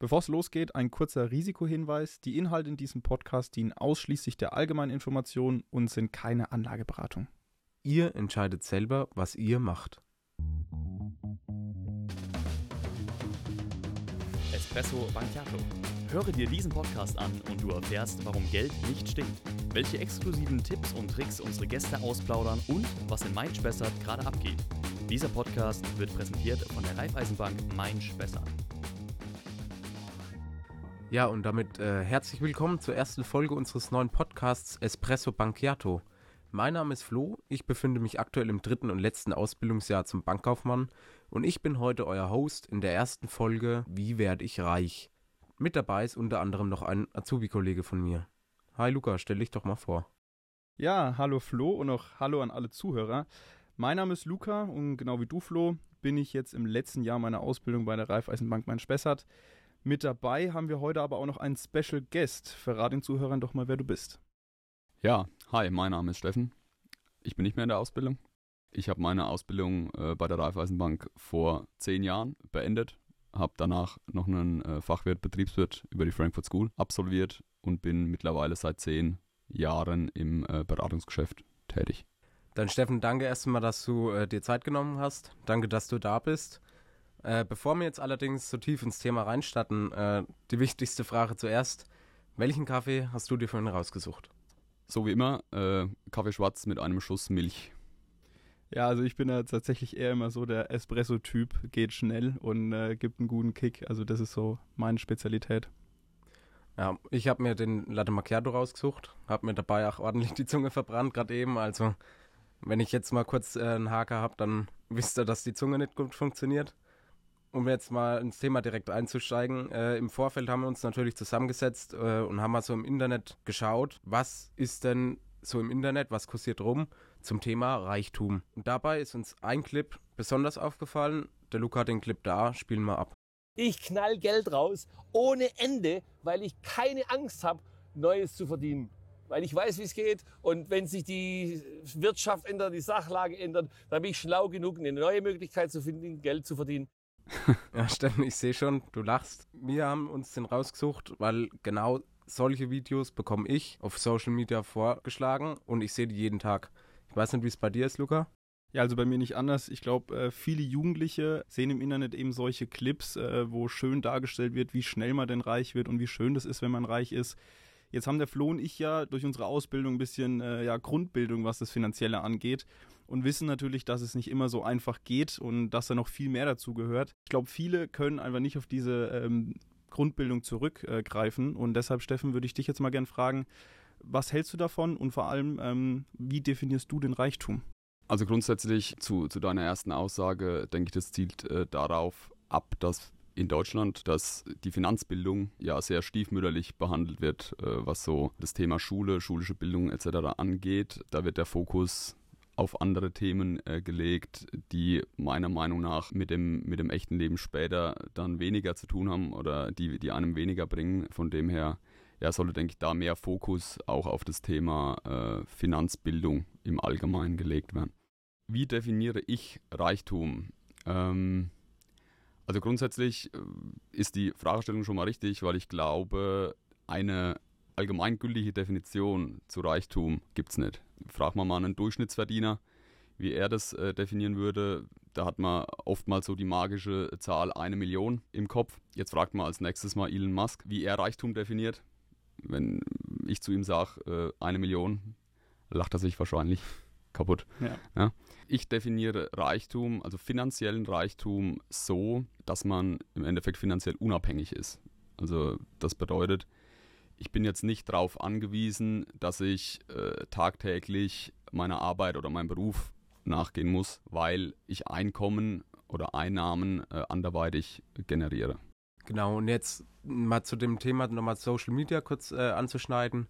Bevor es losgeht, ein kurzer Risikohinweis. Die Inhalte in diesem Podcast dienen ausschließlich der allgemeinen Information und sind keine Anlageberatung. Ihr entscheidet selber, was ihr macht. Espresso Banchiato. Höre dir diesen Podcast an und du erfährst, warum Geld nicht stinkt, welche exklusiven Tipps und Tricks unsere Gäste ausplaudern und was in Mein Spessart gerade abgeht. Dieser Podcast wird präsentiert von der Raiffeisenbank Mein Spessart. Ja, und damit äh, herzlich willkommen zur ersten Folge unseres neuen Podcasts Espresso Banchiato. Mein Name ist Flo, ich befinde mich aktuell im dritten und letzten Ausbildungsjahr zum Bankkaufmann und ich bin heute euer Host in der ersten Folge Wie werde ich reich? Mit dabei ist unter anderem noch ein Azubi-Kollege von mir. Hi Luca, stell dich doch mal vor. Ja, hallo Flo und auch hallo an alle Zuhörer. Mein Name ist Luca und genau wie du Flo bin ich jetzt im letzten Jahr meiner Ausbildung bei der Raiffeisenbank Main Spessart. Mit dabei haben wir heute aber auch noch einen Special Guest. Verrat den Zuhörern doch mal, wer du bist. Ja, hi, mein Name ist Steffen. Ich bin nicht mehr in der Ausbildung. Ich habe meine Ausbildung äh, bei der Raiffeisenbank vor zehn Jahren beendet, habe danach noch einen äh, Fachwirt Betriebswirt über die Frankfurt School absolviert und bin mittlerweile seit zehn Jahren im äh, Beratungsgeschäft tätig. Dann Steffen, danke erstmal, dass du äh, dir Zeit genommen hast. Danke, dass du da bist. Äh, bevor wir jetzt allerdings so tief ins Thema reinstatten, äh, die wichtigste Frage zuerst. Welchen Kaffee hast du dir vorhin rausgesucht? So wie immer, äh, Kaffee schwarz mit einem Schuss Milch. Ja, also ich bin ja tatsächlich eher immer so der Espresso-Typ, geht schnell und äh, gibt einen guten Kick. Also das ist so meine Spezialität. Ja, ich habe mir den Latte Macchiato rausgesucht, habe mir dabei auch ordentlich die Zunge verbrannt gerade eben. Also wenn ich jetzt mal kurz äh, einen Haker habe, dann wisst ihr, dass die Zunge nicht gut funktioniert um jetzt mal ins Thema direkt einzusteigen, äh, im Vorfeld haben wir uns natürlich zusammengesetzt äh, und haben mal so im Internet geschaut, was ist denn so im Internet, was kursiert rum zum Thema Reichtum. Und dabei ist uns ein Clip besonders aufgefallen. Der Luca hat den Clip da, spielen wir ab. Ich knall Geld raus ohne Ende, weil ich keine Angst habe, Neues zu verdienen. Weil ich weiß, wie es geht. Und wenn sich die Wirtschaft ändert, die Sachlage ändert, dann bin ich schlau genug, eine neue Möglichkeit zu finden, Geld zu verdienen. ja, Steffen, ich sehe schon, du lachst. Wir haben uns den rausgesucht, weil genau solche Videos bekomme ich auf Social Media vorgeschlagen und ich sehe die jeden Tag. Ich weiß nicht, wie es bei dir ist, Luca. Ja, also bei mir nicht anders. Ich glaube, äh, viele Jugendliche sehen im Internet eben solche Clips, äh, wo schön dargestellt wird, wie schnell man denn reich wird und wie schön das ist, wenn man reich ist. Jetzt haben der Flo und ich ja durch unsere Ausbildung ein bisschen äh, ja, Grundbildung, was das Finanzielle angeht und wissen natürlich, dass es nicht immer so einfach geht und dass da noch viel mehr dazu gehört. Ich glaube, viele können einfach nicht auf diese ähm, Grundbildung zurückgreifen und deshalb, Steffen, würde ich dich jetzt mal gern fragen, was hältst du davon und vor allem, ähm, wie definierst du den Reichtum? Also grundsätzlich zu, zu deiner ersten Aussage, denke ich, das zielt äh, darauf ab, dass in Deutschland, dass die Finanzbildung ja sehr stiefmütterlich behandelt wird, äh, was so das Thema Schule, schulische Bildung etc. angeht. Da wird der Fokus auf andere Themen äh, gelegt, die meiner Meinung nach mit dem, mit dem echten Leben später dann weniger zu tun haben oder die, die einem weniger bringen. Von dem her ja, sollte, denke ich, da mehr Fokus auch auf das Thema äh, Finanzbildung im Allgemeinen gelegt werden. Wie definiere ich Reichtum? Ähm, also grundsätzlich äh, ist die Fragestellung schon mal richtig, weil ich glaube, eine allgemeingültige Definition zu Reichtum gibt es nicht. Frag mal mal einen Durchschnittsverdiener, wie er das äh, definieren würde. Da hat man oftmals so die magische Zahl eine Million im Kopf. Jetzt fragt man als nächstes mal Elon Musk, wie er Reichtum definiert. Wenn ich zu ihm sage, äh, eine Million, lacht er sich wahrscheinlich kaputt. Ja. Ja. Ich definiere Reichtum, also finanziellen Reichtum, so, dass man im Endeffekt finanziell unabhängig ist. Also das bedeutet, ich bin jetzt nicht darauf angewiesen, dass ich äh, tagtäglich meiner Arbeit oder meinem Beruf nachgehen muss, weil ich Einkommen oder Einnahmen äh, anderweitig generiere. Genau, und jetzt mal zu dem Thema nochmal Social Media kurz äh, anzuschneiden.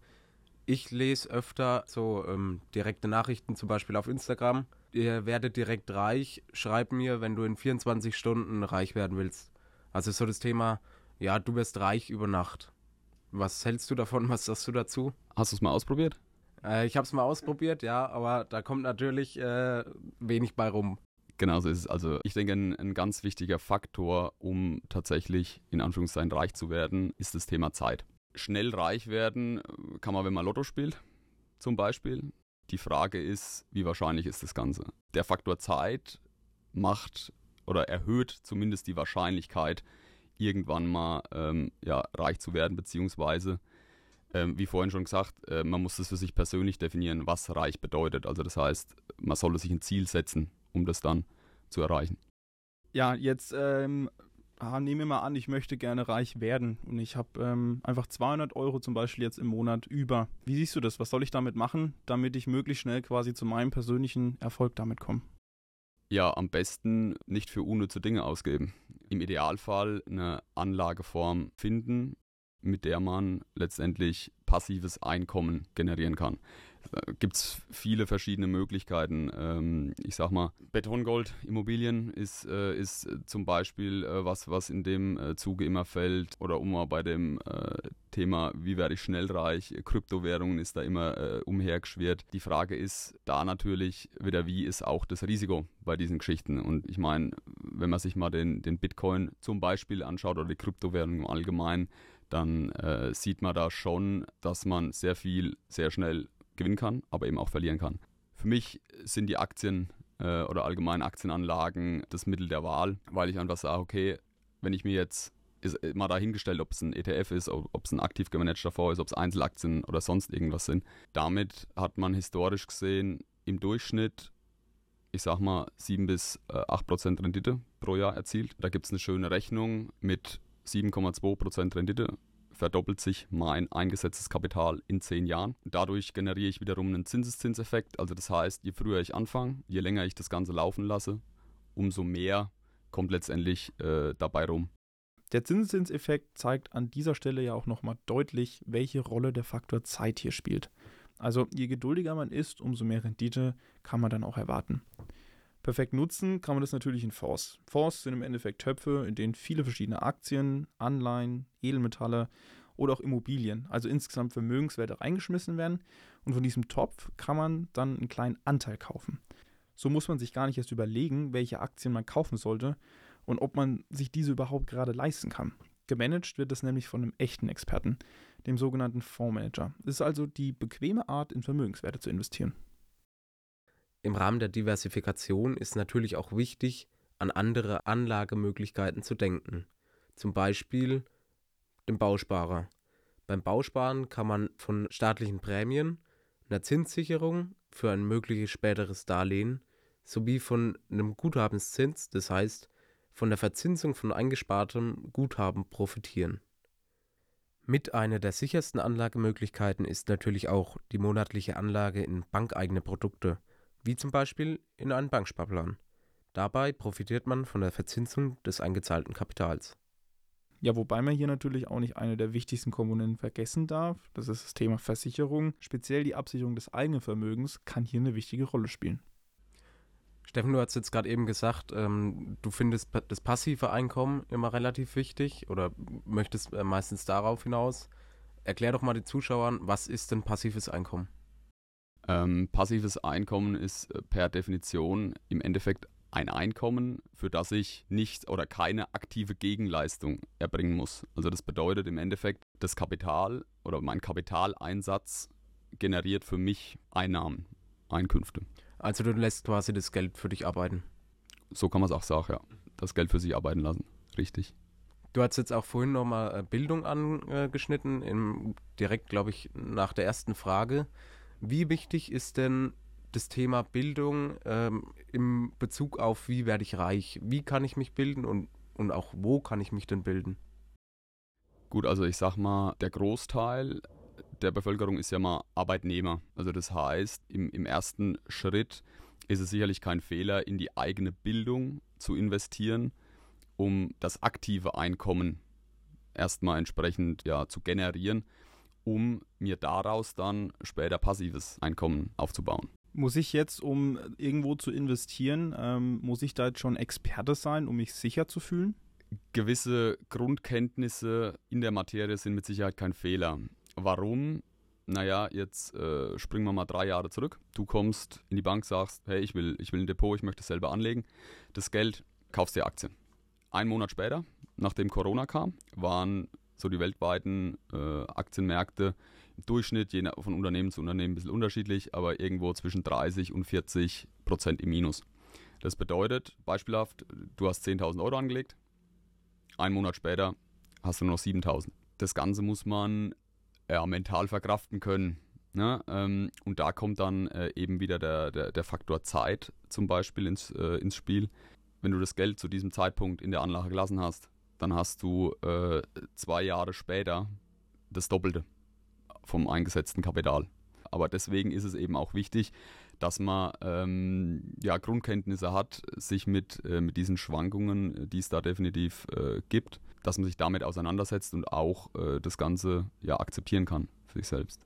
Ich lese öfter so ähm, direkte Nachrichten, zum Beispiel auf Instagram. Ihr werdet direkt reich. Schreib mir, wenn du in 24 Stunden reich werden willst. Also so das Thema, ja, du wirst reich über Nacht. Was hältst du davon? Was sagst du dazu? Hast du es mal ausprobiert? Äh, ich habe es mal ausprobiert, ja, aber da kommt natürlich äh, wenig bei rum. Genau so ist es. Also ich denke, ein, ein ganz wichtiger Faktor, um tatsächlich in Anführungszeichen reich zu werden, ist das Thema Zeit. Schnell reich werden äh, kann man, wenn man Lotto spielt, zum Beispiel. Die Frage ist, wie wahrscheinlich ist das Ganze? Der Faktor Zeit macht oder erhöht zumindest die Wahrscheinlichkeit, irgendwann mal ähm, ja, reich zu werden, beziehungsweise, ähm, wie vorhin schon gesagt, äh, man muss das für sich persönlich definieren, was reich bedeutet. Also das heißt, man sollte sich ein Ziel setzen, um das dann zu erreichen. Ja, jetzt ähm, nehmen wir mal an, ich möchte gerne reich werden und ich habe ähm, einfach 200 Euro zum Beispiel jetzt im Monat über. Wie siehst du das? Was soll ich damit machen, damit ich möglichst schnell quasi zu meinem persönlichen Erfolg damit komme? Ja, am besten nicht für unnütze Dinge ausgeben. Im Idealfall eine Anlageform finden, mit der man letztendlich passives Einkommen generieren kann. Äh, Gibt es viele verschiedene Möglichkeiten. Ähm, ich sag mal, Betongold, Immobilien ist, äh, ist zum Beispiel äh, was, was in dem äh, Zuge immer fällt. Oder um mal bei dem äh, Thema, wie werde ich schnell reich, Kryptowährungen ist da immer äh, umhergeschwirrt. Die Frage ist da natürlich wieder, wie ist auch das Risiko bei diesen Geschichten? Und ich meine, wenn man sich mal den, den Bitcoin zum Beispiel anschaut oder die Kryptowährungen im Allgemeinen, dann sieht man da schon, dass man sehr viel, sehr schnell gewinnen kann, aber eben auch verlieren kann. Für mich sind die Aktien äh, oder allgemein Aktienanlagen das Mittel der Wahl, weil ich einfach sage, okay, wenn ich mir jetzt ist mal dahingestellt, ob es ein ETF ist, ob es ein aktiv gemanagter Fonds ist, ob es Einzelaktien oder sonst irgendwas sind. Damit hat man historisch gesehen im Durchschnitt, ich sag mal, 7 bis äh, 8 Prozent Rendite pro Jahr erzielt. Da gibt es eine schöne Rechnung mit 7,2 Prozent Rendite verdoppelt sich mein eingesetztes Kapital in zehn Jahren. Dadurch generiere ich wiederum einen Zinseszinseffekt. Also das heißt, je früher ich anfange, je länger ich das Ganze laufen lasse, umso mehr kommt letztendlich äh, dabei rum. Der Zinseszinseffekt zeigt an dieser Stelle ja auch nochmal deutlich, welche Rolle der Faktor Zeit hier spielt. Also je geduldiger man ist, umso mehr Rendite kann man dann auch erwarten. Perfekt nutzen kann man das natürlich in Fonds. Fonds sind im Endeffekt Töpfe, in denen viele verschiedene Aktien, Anleihen, Edelmetalle oder auch Immobilien, also insgesamt Vermögenswerte reingeschmissen werden und von diesem Topf kann man dann einen kleinen Anteil kaufen. So muss man sich gar nicht erst überlegen, welche Aktien man kaufen sollte und ob man sich diese überhaupt gerade leisten kann. Gemanagt wird das nämlich von einem echten Experten, dem sogenannten Fondsmanager. Es ist also die bequeme Art, in Vermögenswerte zu investieren. Im Rahmen der Diversifikation ist natürlich auch wichtig, an andere Anlagemöglichkeiten zu denken. Zum Beispiel dem Bausparer. Beim Bausparen kann man von staatlichen Prämien, einer Zinssicherung für ein mögliches späteres Darlehen sowie von einem Guthabenszins, das heißt von der Verzinsung von eingespartem Guthaben profitieren. Mit einer der sichersten Anlagemöglichkeiten ist natürlich auch die monatliche Anlage in bankeigene Produkte wie zum Beispiel in einen Banksparplan. Dabei profitiert man von der Verzinsung des eingezahlten Kapitals. Ja, wobei man hier natürlich auch nicht eine der wichtigsten Komponenten vergessen darf. Das ist das Thema Versicherung. Speziell die Absicherung des eigenen Vermögens kann hier eine wichtige Rolle spielen. Steffen, du hast jetzt gerade eben gesagt, ähm, du findest das passive Einkommen immer relativ wichtig oder möchtest äh, meistens darauf hinaus. Erklär doch mal den Zuschauern, was ist denn passives Einkommen? Ähm, passives Einkommen ist äh, per Definition im Endeffekt ein Einkommen, für das ich nicht oder keine aktive Gegenleistung erbringen muss. Also das bedeutet im Endeffekt, das Kapital oder mein Kapitaleinsatz generiert für mich Einnahmen, Einkünfte. Also du lässt quasi das Geld für dich arbeiten. So kann man es auch sagen, ja. Das Geld für sich arbeiten lassen. Richtig. Du hast jetzt auch vorhin nochmal äh, Bildung angeschnitten, im, direkt, glaube ich, nach der ersten Frage. Wie wichtig ist denn das Thema Bildung ähm, im Bezug auf, wie werde ich reich? Wie kann ich mich bilden und, und auch wo kann ich mich denn bilden? Gut, also ich sag mal, der Großteil der Bevölkerung ist ja mal Arbeitnehmer. Also das heißt, im, im ersten Schritt ist es sicherlich kein Fehler, in die eigene Bildung zu investieren, um das aktive Einkommen erstmal entsprechend ja, zu generieren um mir daraus dann später passives Einkommen aufzubauen. Muss ich jetzt, um irgendwo zu investieren, ähm, muss ich da jetzt schon Experte sein, um mich sicher zu fühlen? Gewisse Grundkenntnisse in der Materie sind mit Sicherheit kein Fehler. Warum? naja, jetzt äh, springen wir mal drei Jahre zurück. Du kommst in die Bank, sagst, hey, ich will, ich will ein Depot, ich möchte es selber anlegen. Das Geld kaufst dir Aktien. Ein Monat später, nachdem Corona kam, waren so die weltweiten äh, Aktienmärkte im Durchschnitt, je von Unternehmen zu Unternehmen ein bisschen unterschiedlich, aber irgendwo zwischen 30 und 40 Prozent im Minus. Das bedeutet, beispielhaft, du hast 10.000 Euro angelegt, ein Monat später hast du nur noch 7.000. Das Ganze muss man ja, mental verkraften können. Ne? Ähm, und da kommt dann äh, eben wieder der, der, der, Faktor Zeit zum Beispiel ins, äh, ins Spiel. Wenn du das Geld zu diesem Zeitpunkt in der Anlage gelassen hast, dann hast du äh, zwei Jahre später das Doppelte vom eingesetzten Kapital. Aber deswegen ist es eben auch wichtig, dass man ähm, ja, Grundkenntnisse hat, sich mit, äh, mit diesen Schwankungen, die es da definitiv äh, gibt, dass man sich damit auseinandersetzt und auch äh, das Ganze ja, akzeptieren kann für sich selbst.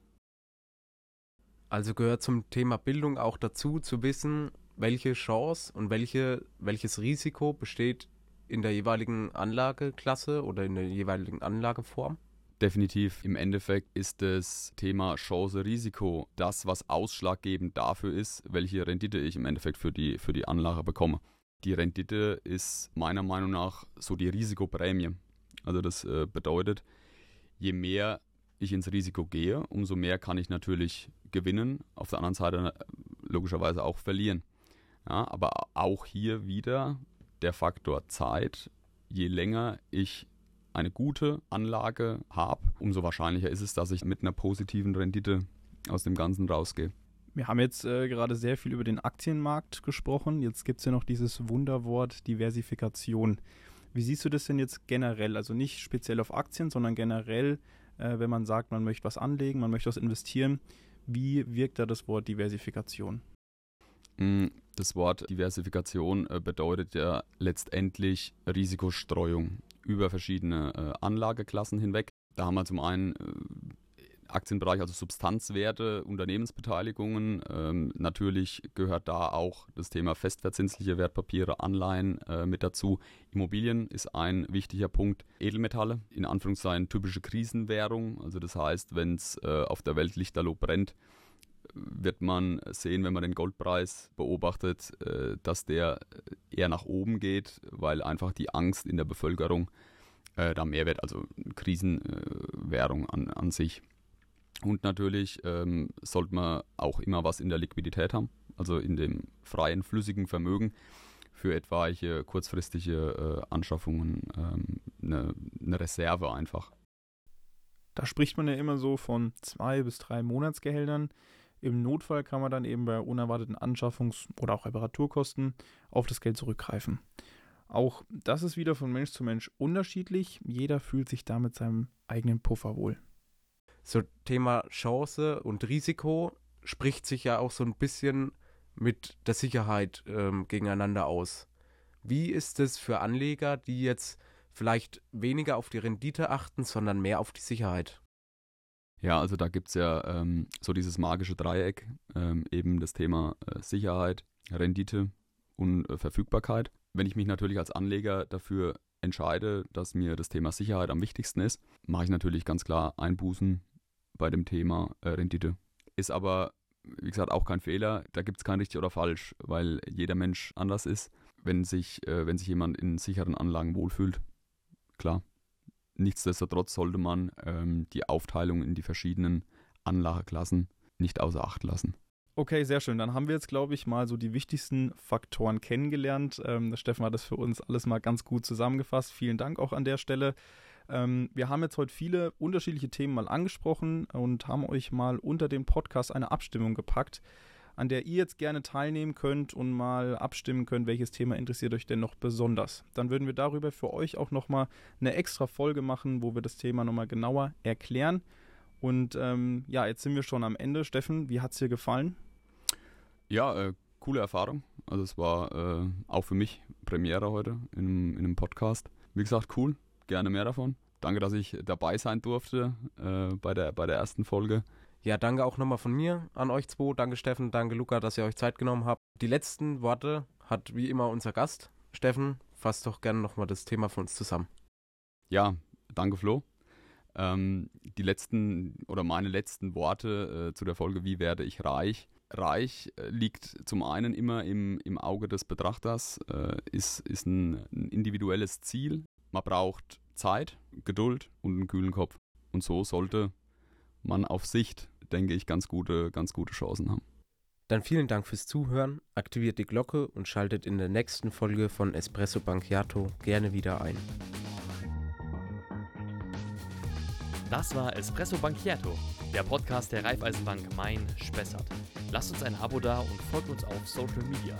Also gehört zum Thema Bildung auch dazu, zu wissen, welche Chance und welche, welches Risiko besteht in der jeweiligen Anlageklasse oder in der jeweiligen Anlageform? Definitiv. Im Endeffekt ist das Thema Chance-Risiko das, was ausschlaggebend dafür ist, welche Rendite ich im Endeffekt für die, für die Anlage bekomme. Die Rendite ist meiner Meinung nach so die Risikoprämie. Also das äh, bedeutet, je mehr ich ins Risiko gehe, umso mehr kann ich natürlich gewinnen, auf der anderen Seite äh, logischerweise auch verlieren. Ja, aber auch hier wieder der Faktor Zeit. Je länger ich eine gute Anlage habe, umso wahrscheinlicher ist es, dass ich mit einer positiven Rendite aus dem Ganzen rausgehe. Wir haben jetzt äh, gerade sehr viel über den Aktienmarkt gesprochen. Jetzt gibt es ja noch dieses Wunderwort Diversifikation. Wie siehst du das denn jetzt generell? Also nicht speziell auf Aktien, sondern generell, äh, wenn man sagt, man möchte was anlegen, man möchte was investieren. Wie wirkt da das Wort Diversifikation? Mm, das Wort Diversifikation äh, bedeutet ja letztendlich Risikostreuung über verschiedene äh, Anlageklassen hinweg. Da haben wir zum einen äh, Aktienbereich, also Substanzwerte, Unternehmensbeteiligungen. Ähm, natürlich gehört da auch das Thema festverzinsliche Wertpapiere, Anleihen mit dazu. Immobilien ist ein wichtiger Punkt. Edelmetalle, in Anführungszeichen typische Krisenwährung. Also das heißt, wenn es auf der Welt lichterloh brennt, wird man sehen, wenn man den Goldpreis beobachtet, äh, dass der eher nach oben geht, weil einfach die Angst in der Bevölkerung äh, da mehr wird, also Krisenwährung an, an sich. Und natürlich ähm, sollte man auch immer was in der Liquidität haben, also in dem freien, flüssigen Vermögen für etwaige kurzfristige äh, Anschaffungen ähm, eine, eine Reserve einfach. Da spricht man ja immer so von zwei bis drei Monatsgehältern. Im Notfall kann man dann eben bei unerwarteten Anschaffungs- oder auch Reparaturkosten auf das Geld zurückgreifen. Auch das ist wieder von Mensch zu Mensch unterschiedlich. Jeder fühlt sich da mit seinem eigenen Puffer wohl. So Thema Chance und Risiko spricht sich ja auch so ein bisschen mit der Sicherheit ähm, gegeneinander aus. Wie ist es für Anleger, die jetzt vielleicht weniger auf die Rendite achten, sondern mehr auf die Sicherheit? Ja, also da gibt es ja ähm, so dieses magische Dreieck, ähm, eben das Thema äh, Sicherheit, Rendite und äh, Verfügbarkeit. Wenn ich mich natürlich als Anleger dafür entscheide, dass mir das Thema Sicherheit am wichtigsten ist, mache ich natürlich ganz klar Einbußen bei dem Thema äh, Rendite. Ist aber, wie gesagt, auch kein Fehler. Da gibt es kein richtig oder falsch, weil jeder Mensch anders ist. Wenn sich, äh, wenn sich jemand in sicheren Anlagen wohlfühlt, klar, Nichtsdestotrotz sollte man ähm, die Aufteilung in die verschiedenen Anlageklassen nicht außer Acht lassen. Okay, sehr schön. Dann haben wir jetzt, glaube ich, mal so die wichtigsten Faktoren kennengelernt. Ähm, Steffen hat das für uns alles mal ganz gut zusammengefasst. Vielen Dank auch an der Stelle. Ähm, wir haben jetzt heute viele unterschiedliche Themen mal angesprochen und haben euch mal unter dem Podcast eine Abstimmung gepackt an der ihr jetzt gerne teilnehmen könnt und mal abstimmen könnt, welches Thema interessiert euch denn noch besonders. Dann würden wir darüber für euch auch nochmal eine extra Folge machen, wo wir das Thema nochmal genauer erklären. Und ähm, ja, jetzt sind wir schon am Ende. Steffen, wie hat es dir gefallen? Ja, äh, coole Erfahrung. Also es war äh, auch für mich Premiere heute in, in einem Podcast. Wie gesagt, cool. Gerne mehr davon. Danke, dass ich dabei sein durfte äh, bei, der, bei der ersten Folge. Ja, danke auch nochmal von mir an euch zwei. Danke Steffen, danke Luca, dass ihr euch Zeit genommen habt. Die letzten Worte hat wie immer unser Gast. Steffen, fasst doch gerne nochmal das Thema für uns zusammen. Ja, danke Flo. Ähm, die letzten oder meine letzten Worte äh, zu der Folge, wie werde ich reich? Reich äh, liegt zum einen immer im, im Auge des Betrachters, äh, ist, ist ein, ein individuelles Ziel. Man braucht Zeit, Geduld und einen kühlen Kopf. Und so sollte man auf Sicht, denke ich, ganz gute, ganz gute Chancen haben. Dann vielen Dank fürs Zuhören, aktiviert die Glocke und schaltet in der nächsten Folge von Espresso Banchiato gerne wieder ein. Das war Espresso Banchiato, der Podcast der Raiffeisenbank Main-Spessart. Lasst uns ein Abo da und folgt uns auf Social Media.